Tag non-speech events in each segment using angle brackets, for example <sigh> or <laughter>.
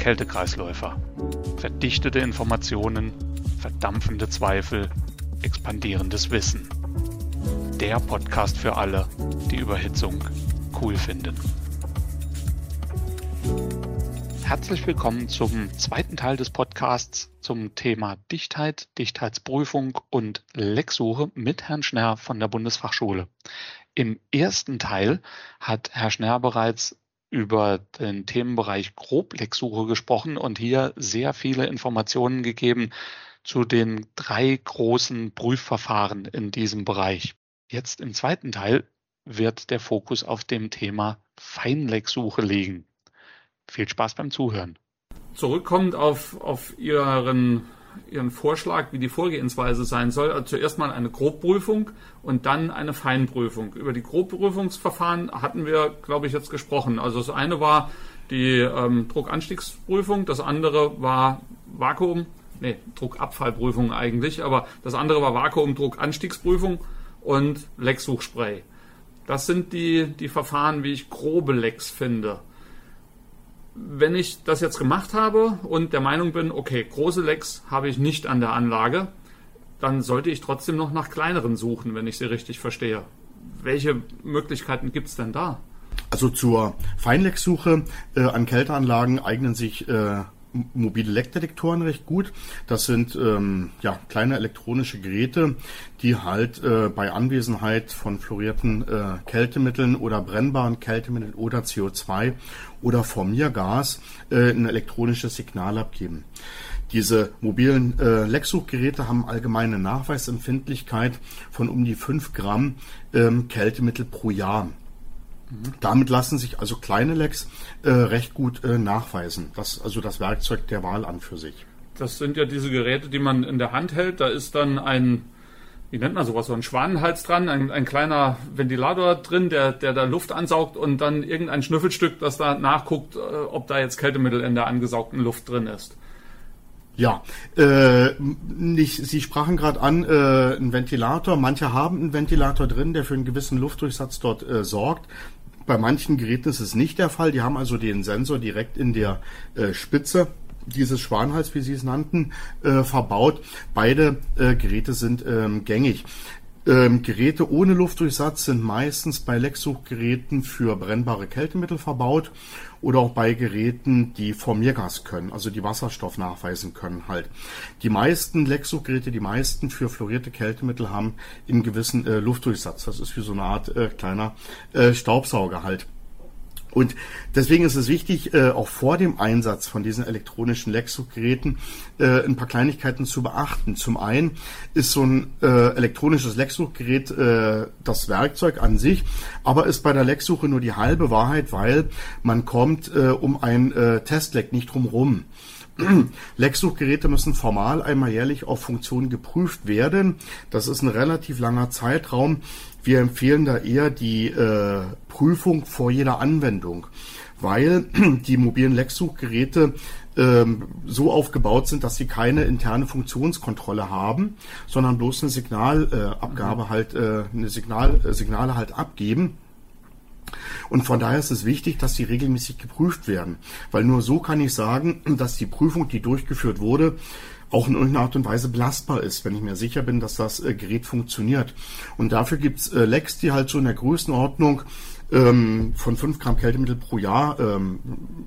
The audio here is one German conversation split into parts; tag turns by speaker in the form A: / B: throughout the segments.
A: Kältekreisläufer. Verdichtete Informationen, verdampfende Zweifel, expandierendes Wissen. Der Podcast für alle, die Überhitzung cool finden. Herzlich willkommen zum zweiten Teil des Podcasts zum Thema Dichtheit, Dichtheitsprüfung und Lecksuche mit Herrn Schnerr von der Bundesfachschule. Im ersten Teil hat Herr Schnerr bereits über den Themenbereich Groblecksuche gesprochen und hier sehr viele Informationen gegeben zu den drei großen Prüfverfahren in diesem Bereich. Jetzt im zweiten Teil wird der Fokus auf dem Thema Feinlecksuche liegen. Viel Spaß beim Zuhören.
B: Zurückkommend auf, auf Ihren, Ihren Vorschlag, wie die Vorgehensweise sein soll, also zuerst mal eine Grobprüfung und dann eine Feinprüfung. Über die Grobprüfungsverfahren hatten wir, glaube ich, jetzt gesprochen. Also das eine war die ähm, Druckanstiegsprüfung, das andere war Vakuum, nee, Druckabfallprüfung eigentlich, aber das andere war Vakuumdruckanstiegsprüfung und Lecksuchspray. Das sind die, die Verfahren, wie ich grobe Lecks finde wenn ich das jetzt gemacht habe und der Meinung bin, okay, große Lecks habe ich nicht an der Anlage, dann sollte ich trotzdem noch nach kleineren suchen, wenn ich sie richtig verstehe. Welche Möglichkeiten gibt es denn da?
C: Also zur Feinlecksuche äh, an Kälteanlagen eignen sich äh, mobile Leckdetektoren recht gut. Das sind ähm, ja kleine elektronische Geräte, die halt äh, bei Anwesenheit von fluorierten äh, Kältemitteln oder brennbaren Kältemitteln oder CO2 oder Formiergas äh, ein elektronisches Signal abgeben. Diese mobilen äh, Lecksuchgeräte haben allgemeine Nachweisempfindlichkeit von um die 5 Gramm ähm, Kältemittel pro Jahr. Damit lassen sich also kleine Lecks äh, recht gut äh, nachweisen. Das ist also das Werkzeug der Wahl an für sich.
B: Das sind ja diese Geräte, die man in der Hand hält. Da ist dann ein, wie nennt man sowas, so ein Schwanenhals dran, ein, ein kleiner Ventilator drin, der, der da Luft ansaugt und dann irgendein Schnüffelstück, das da nachguckt, äh, ob da jetzt Kältemittel in der angesaugten Luft drin ist.
C: Ja, äh, nicht, Sie sprachen gerade an, äh, ein Ventilator. Manche haben einen Ventilator drin, der für einen gewissen Luftdurchsatz dort äh, sorgt. Bei manchen Geräten ist es nicht der Fall. Die haben also den Sensor direkt in der äh, Spitze dieses Schwanhals, wie Sie es nannten, äh, verbaut. Beide äh, Geräte sind ähm, gängig. Ähm, Geräte ohne Luftdurchsatz sind meistens bei Lecksuchgeräten für brennbare Kältemittel verbaut oder auch bei Geräten, die Formiergas können, also die Wasserstoff nachweisen können halt. Die meisten Lecksuchgeräte, die meisten für fluorierte Kältemittel haben einen gewissen äh, Luftdurchsatz. Das ist wie so eine Art äh, kleiner äh, Staubsauger halt. Und deswegen ist es wichtig, äh, auch vor dem Einsatz von diesen elektronischen Lexo-Geräten äh, ein paar Kleinigkeiten zu beachten. Zum einen ist so ein äh, elektronisches Lexsuchgerät äh, das Werkzeug an sich, aber ist bei der Lecksuche nur die halbe Wahrheit, weil man kommt äh, um ein äh, Testleck nicht drumherum. Lecksuchgeräte <clears throat> müssen formal einmal jährlich auf Funktionen geprüft werden. Das ist ein relativ langer Zeitraum. Wir empfehlen da eher die äh, Prüfung vor jeder Anwendung, weil <clears throat> die mobilen Lecksuchgeräte ähm, so aufgebaut sind, dass sie keine interne Funktionskontrolle haben, sondern bloß eine Signalabgabe äh, halt, äh, eine Signal, äh, Signale halt abgeben. Und von daher ist es wichtig, dass sie regelmäßig geprüft werden, weil nur so kann ich sagen, <clears throat> dass die Prüfung, die durchgeführt wurde, auch in irgendeiner Art und Weise belastbar ist, wenn ich mir sicher bin, dass das äh, Gerät funktioniert. Und dafür gibt's äh, Lecks, die halt so in der Größenordnung ähm, von 5 Gramm Kältemittel pro Jahr, ähm,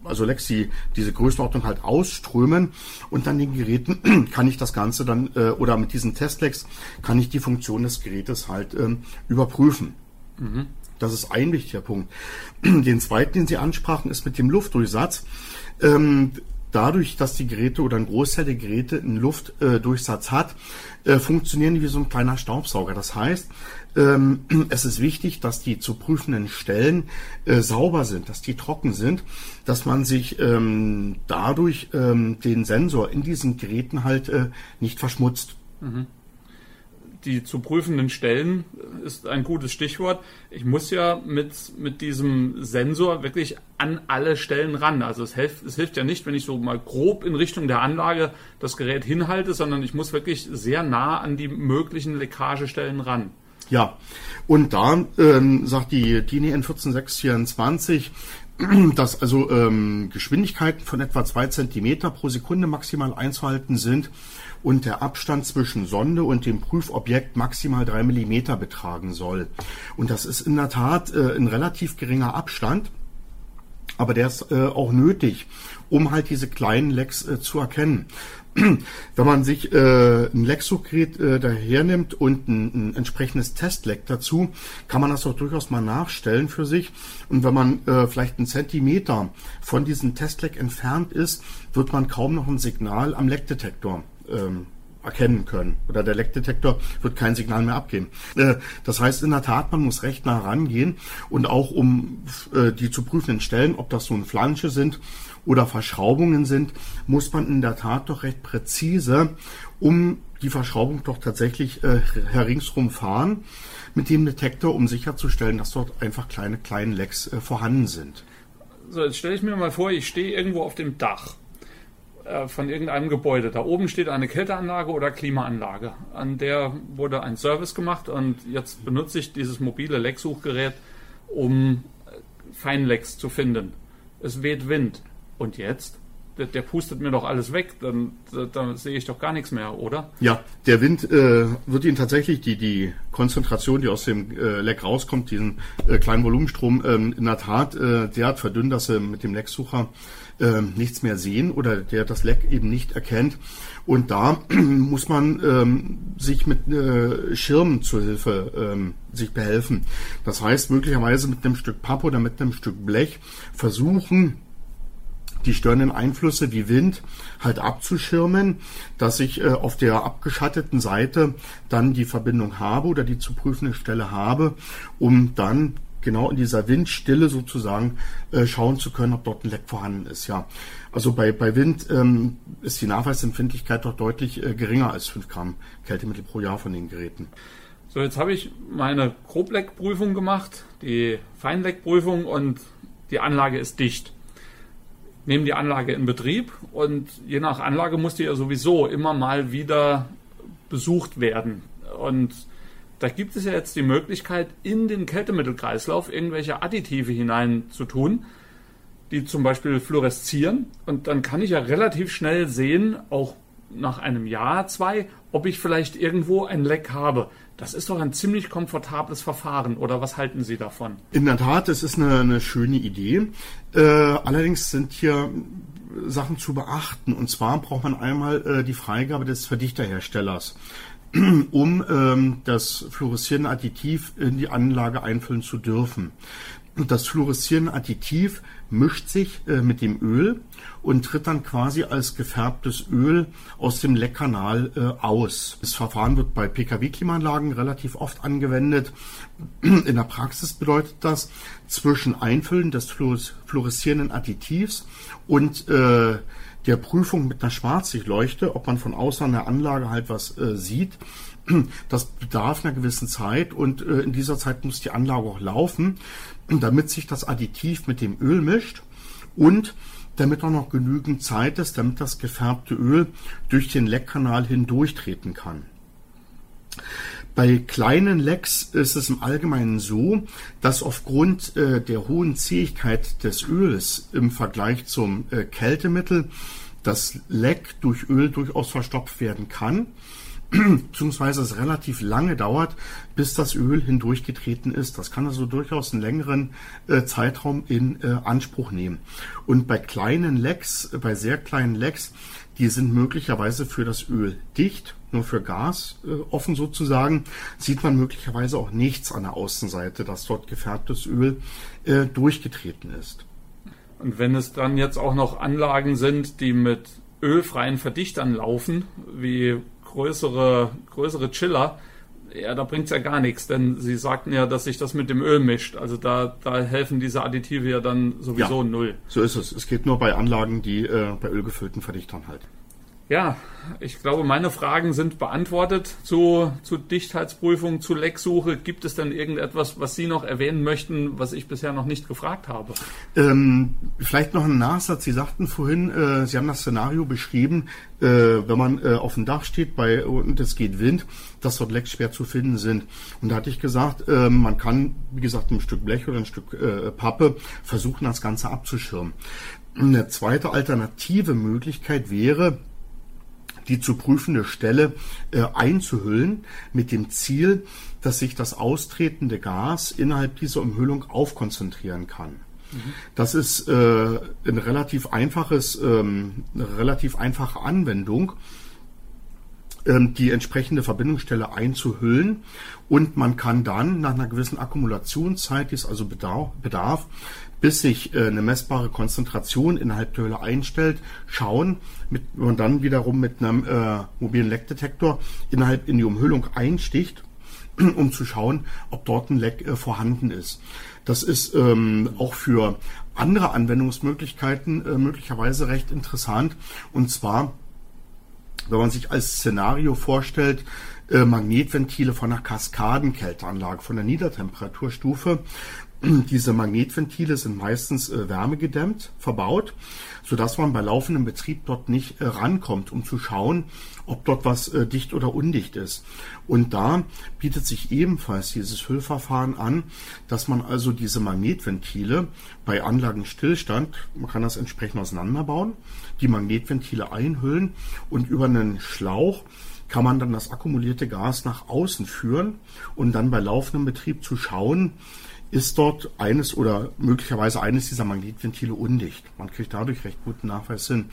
C: also Lecks, die diese Größenordnung halt ausströmen und dann den Geräten <clears throat> kann ich das Ganze dann, äh, oder mit diesen Testlecks kann ich die Funktion des Gerätes halt ähm, überprüfen. Mhm. Das ist ein wichtiger Punkt. <clears throat> Den zweiten, den Sie ansprachen, ist mit dem Luftdurchsatz. Ähm, dadurch, dass die Geräte oder ein Großteil der Geräte einen Luftdurchsatz hat, äh, funktionieren die wie so ein kleiner Staubsauger. Das heißt, ähm, <clears throat> es ist wichtig, dass die zu prüfenden Stellen äh, sauber sind, dass die trocken sind, dass man sich ähm, dadurch ähm, den Sensor in diesen Geräten halt äh, nicht verschmutzt. Mhm
B: die zu prüfenden Stellen ist ein gutes Stichwort. Ich muss ja mit, mit diesem Sensor wirklich an alle Stellen ran. Also es hilft, es hilft ja nicht, wenn ich so mal grob in Richtung der Anlage das Gerät hinhalte, sondern ich muss wirklich sehr nah an die möglichen Leckagestellen ran.
C: Ja, und da ähm, sagt die DIN N14624, <clears throat> dass also ähm, Geschwindigkeiten von etwa zwei Zentimeter pro Sekunde maximal einzuhalten sind und der Abstand zwischen Sonde und dem Prüfobjekt maximal drei Millimeter betragen soll. Und das ist in der Tat äh, ein relativ geringer Abstand. Aber der ist äh, auch nötig, um halt diese kleinen Lecks äh, zu erkennen. <clears throat> Wenn man sich äh, ein Lecksuchgerät äh, dahernimmt und ein, ein entsprechendes Testleck dazu, kann man das auch durchaus mal nachstellen für sich. Und wenn man äh, vielleicht einen Zentimeter von diesem Testleck entfernt ist, wird man kaum noch ein Signal am Leckdetektor ähm, erkennen können. Oder der Leckdetektor wird kein Signal mehr abgeben. Äh, das heißt in der Tat, man muss recht nah rangehen und auch um äh, die zu prüfenden Stellen, ob das nun Flansche sind oder Verschraubungen sind, muss man in der Tat doch recht präzise um die Verschraubung doch tatsächlich äh, herringsrum fahren mit dem Detektor, um sicherzustellen, dass dort einfach kleine, kleine Lecks äh, vorhanden sind.
B: So, jetzt stelle ich mir mal vor, ich stehe irgendwo auf dem Dach äh, von irgendeinem Gebäude. Da oben steht eine Kälteanlage oder Klimaanlage. An der wurde ein Service gemacht und jetzt benutze ich dieses mobile Lecksuchgerät, um äh, Feinlecks zu finden. Es weht Wind. Und jetzt? Der, der pustet mir doch alles weg, dann, da, da, sehe ich doch gar nichts mehr, oder?
C: Ja, der Wind äh, wird Ihnen tatsächlich die, die Konzentration, die aus dem äh, Leck rauskommt, diesen äh, kleinen Volumenstrom, ähm, in der Tat äh, derart verdünnt, dass er mit dem Lecksucher ähm, nichts mehr sehen oder der das Leck eben nicht erkennt. Und da <clears throat> muss man ähm, sich mit äh, Schirmen zur Hilfe ähm, sich behelfen. Das heißt, möglicherweise mit einem Stück Papp oder mit einem Stück Blech versuchen, die störenden Einflüsse wie Wind halt abzuschirmen, dass ich äh, auf der abgeschatteten Seite dann die Verbindung habe oder die zu prüfende Stelle habe, um dann genau in dieser Windstille sozusagen äh, schauen zu können, ob dort ein Leck vorhanden ist. Ja, also bei, bei Wind ähm, ist die Nachweisempfindlichkeit doch deutlich äh, geringer als 5 Gramm Kältemittel pro Jahr von den Geräten.
B: So, jetzt habe ich meine Grobleckprüfung gemacht, die Feinleckprüfung und die Anlage ist dicht. Nehmen die Anlage in Betrieb und je nach Anlage muss die ja sowieso immer mal wieder besucht werden. Und da gibt es ja jetzt die Möglichkeit, in den Kältemittelkreislauf irgendwelche Additive hinein zu tun, die zum Beispiel fluoreszieren. Und dann kann ich ja relativ schnell sehen, auch nach einem Jahr, zwei, ob ich vielleicht irgendwo ein Leck habe. Das ist doch ein ziemlich komfortables Verfahren, oder was halten Sie davon?
C: In der Tat, es ist eine, eine schöne Idee. Äh, allerdings sind hier Sachen zu beachten. Und zwar braucht man einmal äh, die Freigabe des Verdichterherstellers. <clears throat> um ähm, das fluoreszierende Additiv in die Anlage einfüllen zu dürfen. Das fluoreszierende Additiv mischt sich äh, mit dem Öl und tritt dann quasi als gefärbtes Öl aus dem Leckkanal äh, aus. Das Verfahren wird bei Pkw-Klimaanlagen relativ oft angewendet. <clears throat> In der Praxis bedeutet das zwischen Einfüllen des fluoreszierenden Additivs und äh, der Prüfung mit einer Schwarzlichtleuchte, ob man von außen an der Anlage halt was äh, sieht. <clears throat> Das bedarf einer gewissen Zeit und äh, in dieser Zeit muss die Anlage auch laufen, damit sich das Additiv mit dem Öl mischt und damit auch noch genügend Zeit ist, damit das gefärbte Öl durch den Leckkanal hindurchtreten kann. Bei kleinen Lecks ist es im Allgemeinen so, dass aufgrund äh, der hohen Zähigkeit des Öls im Vergleich zum äh, Kältemittel das Leck durch Öl durchaus verstopft werden kann, beziehungsweise es relativ lange dauert, bis das Öl hindurchgetreten ist. Das kann also durchaus einen längeren äh, Zeitraum in äh, Anspruch nehmen. Und bei kleinen Lecks, bei sehr kleinen Lecks, die sind möglicherweise für das Öl dicht nur für Gas äh, offen sozusagen, sieht man möglicherweise auch nichts an der Außenseite, dass dort gefärbtes Öl äh, durchgetreten ist.
B: Und wenn es dann jetzt auch noch Anlagen sind, die mit ölfreien Verdichtern laufen, wie größere, größere Chiller, ja, da bringt es ja gar nichts, denn Sie sagten ja, dass sich das mit dem Öl mischt. Also da, da helfen diese Additive ja dann sowieso ja, null.
C: So ist es. Es geht nur bei Anlagen, die äh, bei ölgefüllten Verdichtern halt.
B: Ja, ich glaube, meine Fragen sind beantwortet zu, zu Dichtheitsprüfung, zu Lecksuche. Gibt es denn irgendetwas, was Sie noch erwähnen möchten, was ich bisher noch nicht gefragt habe?
C: Ähm, vielleicht noch ein Nachsatz. Sie sagten vorhin, äh, Sie haben das Szenario beschrieben, äh, wenn man äh, auf dem Dach steht bei, und es geht Wind, dass dort Lecks schwer zu finden sind. Und da hatte ich gesagt, äh, man kann, wie gesagt, ein Stück Blech oder ein Stück äh, Pappe versuchen, das Ganze abzuschirmen. Eine zweite alternative Möglichkeit wäre, die zu prüfende Stelle äh, einzuhüllen, mit dem Ziel, dass sich das austretende Gas innerhalb dieser Umhüllung aufkonzentrieren kann. Das ist äh, ein relativ einfaches, ähm, eine relativ einfache Anwendung, ähm, die entsprechende Verbindungsstelle einzuhüllen und man kann dann nach einer gewissen Akkumulationszeit, die es also bedarf, bedarf bis sich äh, eine messbare Konzentration innerhalb der Hülle einstellt, schauen, mit, man dann wiederum mit einem äh, mobilen Leckdetektor innerhalb in die Umhüllung einsticht, <clears throat> um zu schauen, ob dort ein Leck äh, vorhanden ist. Das ist ähm, auch für andere Anwendungsmöglichkeiten äh, möglicherweise recht interessant. Und zwar, wenn man sich als Szenario vorstellt, äh, Magnetventile von einer Kaskadenkälteanlage, von der Niedertemperaturstufe, <clears throat> diese Magnetventile sind meistens äh, wärmegedämmt verbaut, so dass man bei laufendem Betrieb dort nicht äh, rankommt, um zu schauen, ob dort was äh, dicht oder undicht ist. Und da bietet sich ebenfalls dieses Füllverfahren an, dass man also diese Magnetventile bei Anlagenstillstand, man kann das entsprechend auseinanderbauen, die Magnetventile einhüllen und über einen Schlauch kann man dann das akkumulierte Gas nach außen führen und dann bei laufendem Betrieb zu schauen, ist dort eines oder möglicherweise eines dieser Magnetventile undicht. Man kriegt dadurch recht guten Nachweis hin.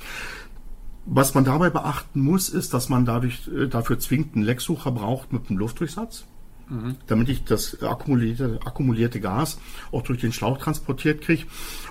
C: Was man dabei beachten muss, ist, dass man dadurch äh, dafür zwingend einen Lecksucher braucht mit einem Luftdurchsatz, mhm. damit ich das akkumulierte, akkumulierte Gas auch durch den Schlauch transportiert kriege.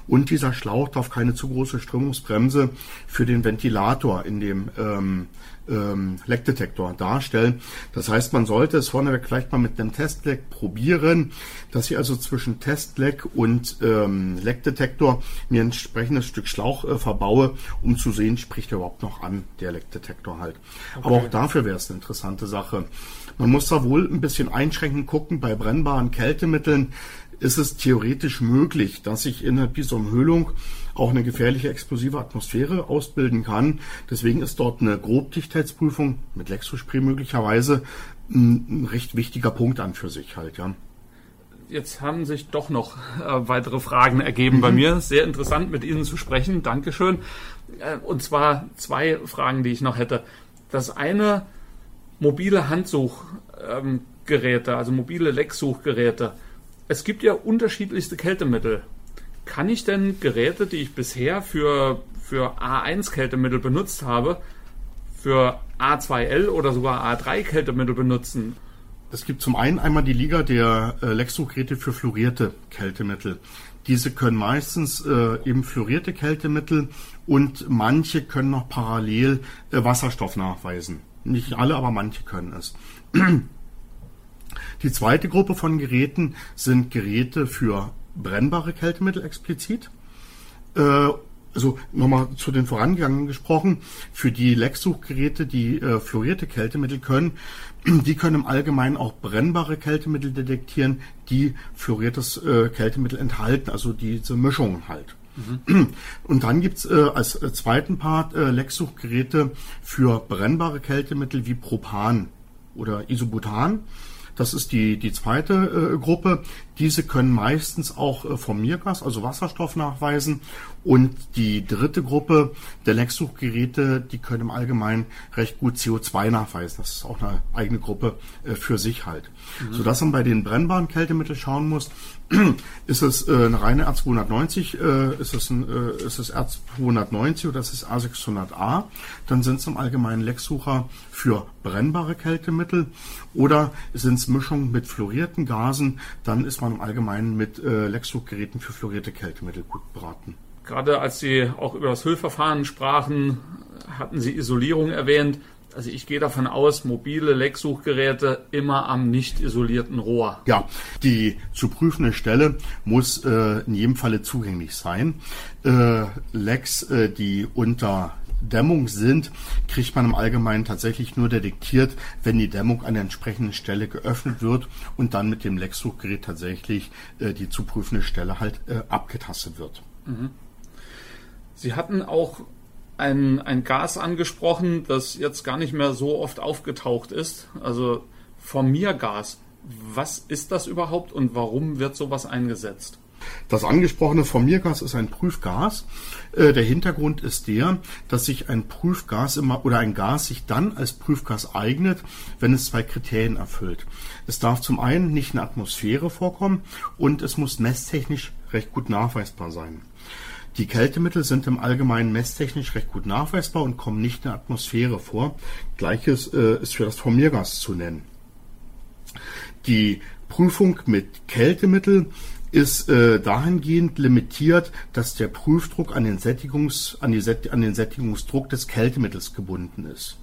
C: Und dieser Schlauch darf keine zu große Strömungsbremse für den Ventilator in dem ähm, ähm, Leckdetektor darstellen. Das heißt, man sollte es vorneweg vielleicht mal mit einem Testleck probieren, dass ich also zwischen Testleck und ähm, Leckdetektor mir ein entsprechendes Stück Schlauch äh, verbaue, um zu sehen, spricht er überhaupt noch an, der Leckdetektor halt. Okay. Aber auch dafür wäre es eine interessante Sache. Man muss da wohl ein bisschen einschränken gucken bei brennbaren Kältemitteln ist es theoretisch möglich, dass sich innerhalb dieser Umhüllung auch eine gefährliche explosive Atmosphäre ausbilden kann. Deswegen ist dort eine Grobdichtheitsprüfung mit Lexospray möglicherweise ein, recht wichtiger Punkt an für sich halt, ja.
B: Jetzt haben sich doch noch äh, weitere Fragen ergeben mhm. bei mir. Sehr interessant mit Ihnen zu sprechen. Dankeschön. Äh, und zwar zwei Fragen, die ich noch hätte. Das eine, mobile Handsuchgeräte, also mobile Lecksuchgeräte. Es gibt ja unterschiedlichste Kältemittel. Kann ich denn Geräte, die ich bisher für, für A1-Kältemittel benutzt habe, für A2L oder sogar A3-Kältemittel benutzen?
C: Es gibt zum einen einmal die Liga der äh, Lexo-Geräte für fluorierte Kältemittel. Diese können meistens äh, eben fluorierte Kältemittel und manche können noch parallel äh, Wasserstoff nachweisen. Nicht alle, aber manche können es. <clears throat> Die zweite Gruppe von Geräten sind Geräte für brennbare Kältemittel explizit. Äh, also nochmal zu den vorangegangenen gesprochen, für die Lecksuchgeräte, die äh, fluorierte Kältemittel können, <clears throat> die können im Allgemeinen auch brennbare Kältemittel detektieren, die fluoriertes äh, Kältemittel enthalten, also diese Mischungen halt. Und dann gibt's äh, als äh, zweiten Part äh, Lecksuchgeräte für brennbare Kältemittel wie Propan oder Isobutan. Das ist die, die zweite äh, Gruppe. Diese können meistens auch äh, Formiergas, also Wasserstoff nachweisen. Und die dritte Gruppe der Lecksuchgeräte, die können im Allgemeinen recht gut CO2 nachweisen. Das ist auch eine eigene Gruppe äh, für sich halt. Mhm. Sodass man bei den brennbaren Kältemitteln schauen muss, <clears throat> ist es äh, eine reine R290, äh, ist es ein, äh, ist es R290 oder ist es A600A, dann sind es im Allgemeinen Lecksucher für brennbare Kältemittel oder sind es Mischungen mit fluorierten Gasen, dann ist man im Allgemeinen mit äh, Lecksuchgeräten für fluorierte Kältemittel gut beraten.
B: Gerade als Sie auch über das Hüllverfahren sprachen, hatten Sie Isolierung erwähnt. Also ich gehe davon aus, mobile Lecksuchgeräte immer am nicht isolierten Rohr.
C: Ja, die zu prüfende Stelle muss äh, in jedem Falle zugänglich sein. Äh, Lecks, äh, die unter Dämmung sind, kriegt man im Allgemeinen tatsächlich nur detektiert, wenn die Dämmung an der entsprechenden Stelle geöffnet wird und dann mit dem Lecksuchgerät tatsächlich äh, die zu prüfende Stelle halt äh, abgetastet wird. Mhm.
B: Sie hatten auch ein, ein Gas angesprochen, das jetzt gar nicht mehr so oft aufgetaucht ist, also Formiergas. Was ist das überhaupt und warum wird sowas eingesetzt?
C: Das angesprochene Formiergas ist ein Prüfgas. Äh, der Hintergrund ist der, dass sich ein Prüfgas immer oder ein Gas sich dann als Prüfgas eignet, wenn es zwei Kriterien erfüllt. Es darf zum einen nicht in der Atmosphäre vorkommen und es muss messtechnisch recht gut nachweisbar sein. Die Kältemittel sind im Allgemeinen messtechnisch recht gut nachweisbar und kommen nicht in der Atmosphäre vor. Gleiches äh, ist für das Formiergas zu nennen. Die Prüfung mit Kältemittel ist äh, dahingehend limitiert, dass der Prüfdruck an den, Sättigungs, an, die, an den Sättigungsdruck des Kältemittels gebunden ist.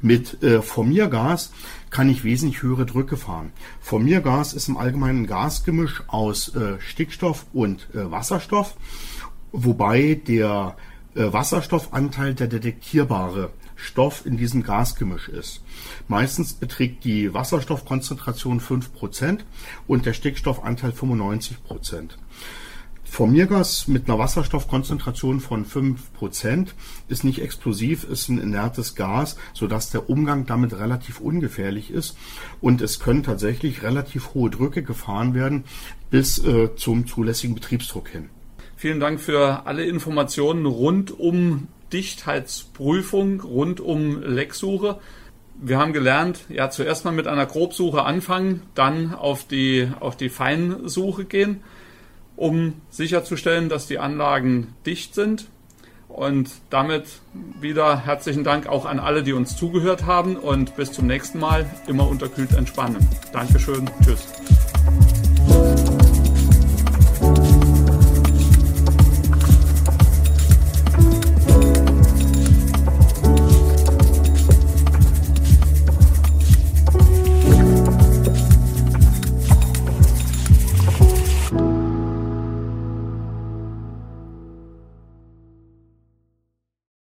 C: Mit äh, Formiergas kann ich wesentlich höhere Drücke fahren. Formiergas ist im Allgemeinen ein Gasgemisch aus äh, Stickstoff und äh, Wasserstoff, wobei der äh, Wasserstoffanteil der detektierbare Stoff in diesem Gasgemisch ist. Meistens beträgt die Wasserstoffkonzentration 5% und der Stickstoffanteil 95%. Formiergas mit einer Wasserstoffkonzentration von 5% ist nicht explosiv, ist ein inertes Gas, sodass der Umgang damit relativ ungefährlich ist und es können tatsächlich relativ hohe Drücke gefahren werden bis äh, zum zulässigen Betriebsdruck hin.
B: Vielen Dank für alle Informationen rund um Dichtheitsprüfung rund um Lecksuche. Wir haben gelernt, ja, zuerst mal mit einer Grobsuche anfangen, dann auf die, auf die Feinsuche gehen, um sicherzustellen, dass die Anlagen dicht sind. Und damit wieder herzlichen Dank auch an alle, die uns zugehört haben und bis zum nächsten Mal immer unterkühlt entspannen. Dankeschön. Tschüss.